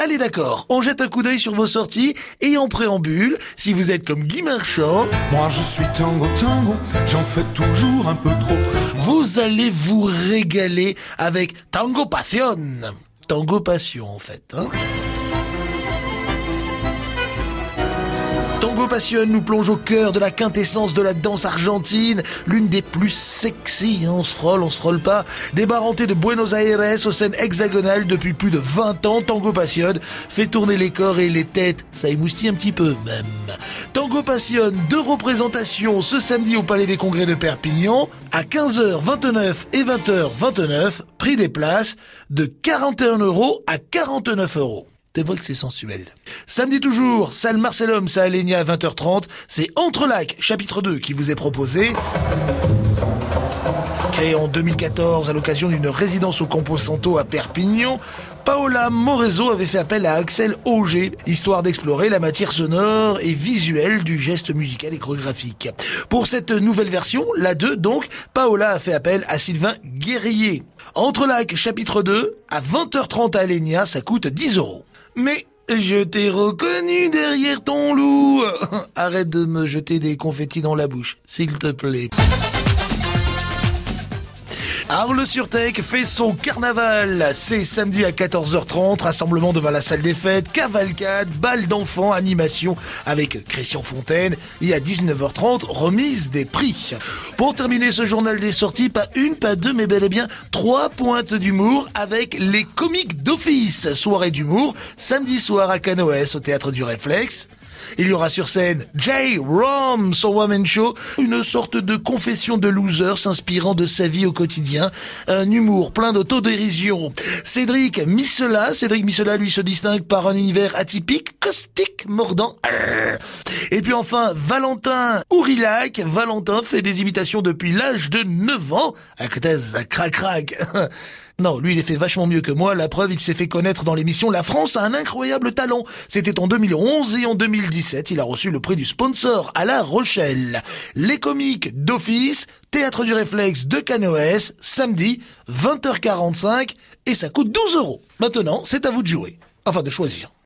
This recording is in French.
Allez d'accord, on jette un coup d'œil sur vos sorties et en préambule, si vous êtes comme Guy Marchand, Moi je suis tango tango, j'en fais toujours un peu trop. vous allez vous régaler avec Tango Passion. Tango Passion en fait. Hein Tango Passion nous plonge au cœur de la quintessence de la danse argentine, l'une des plus sexy, hein, on se frôle, on se frôle pas. Débarranté de Buenos Aires aux scènes hexagonales depuis plus de 20 ans, Tango Passion fait tourner les corps et les têtes, ça émoustille un petit peu même. Tango Passion, deux représentations ce samedi au Palais des Congrès de Perpignan, à 15h29 et 20h29, prix des places de 41 euros à 49 euros. C'est vrai que c'est sensuel. Samedi toujours, salle Marcelum, ça Alenia à 20h30. C'est Entre Lacs, chapitre 2, qui vous est proposé. Créé en 2014 à l'occasion d'une résidence au Campo Santo à Perpignan, Paola Morezo avait fait appel à Axel Auger, histoire d'explorer la matière sonore et visuelle du geste musical et. Pour cette nouvelle version, la 2 donc, Paola a fait appel à Sylvain Guerrier. Entre Lacs, chapitre 2, à 20h30 à Alenia, ça coûte 10 euros. Mais je t'ai reconnu derrière ton loup. Arrête de me jeter des confettis dans la bouche, s'il te plaît. Arles-sur-Tech fait son carnaval. C'est samedi à 14h30, rassemblement devant la salle des fêtes, cavalcade, balle d'enfants, animation avec Christian Fontaine et à 19h30, remise des prix. Pour terminer ce journal des sorties, pas une, pas deux, mais bel et bien trois pointes d'humour avec les comiques d'office. Soirée d'humour, samedi soir à Canoës au théâtre du Réflexe. Il y aura sur scène Jay Rom, son woman show, une sorte de confession de loser s'inspirant de sa vie au quotidien, un humour plein d'autodérision. Cédric Missela, Cédric Missela lui se distingue par un univers atypique, caustique, mordant. Et puis enfin, Valentin Ourilac, Valentin fait des imitations depuis l'âge de 9 ans, à crac crac. Non, lui, il est fait vachement mieux que moi. La preuve, il s'est fait connaître dans l'émission La France a un incroyable talent. C'était en 2011 et en 2017, il a reçu le prix du sponsor à La Rochelle. Les comiques d'office, Théâtre du Réflexe de Canoës, samedi, 20h45, et ça coûte 12 euros. Maintenant, c'est à vous de jouer. Enfin, de choisir.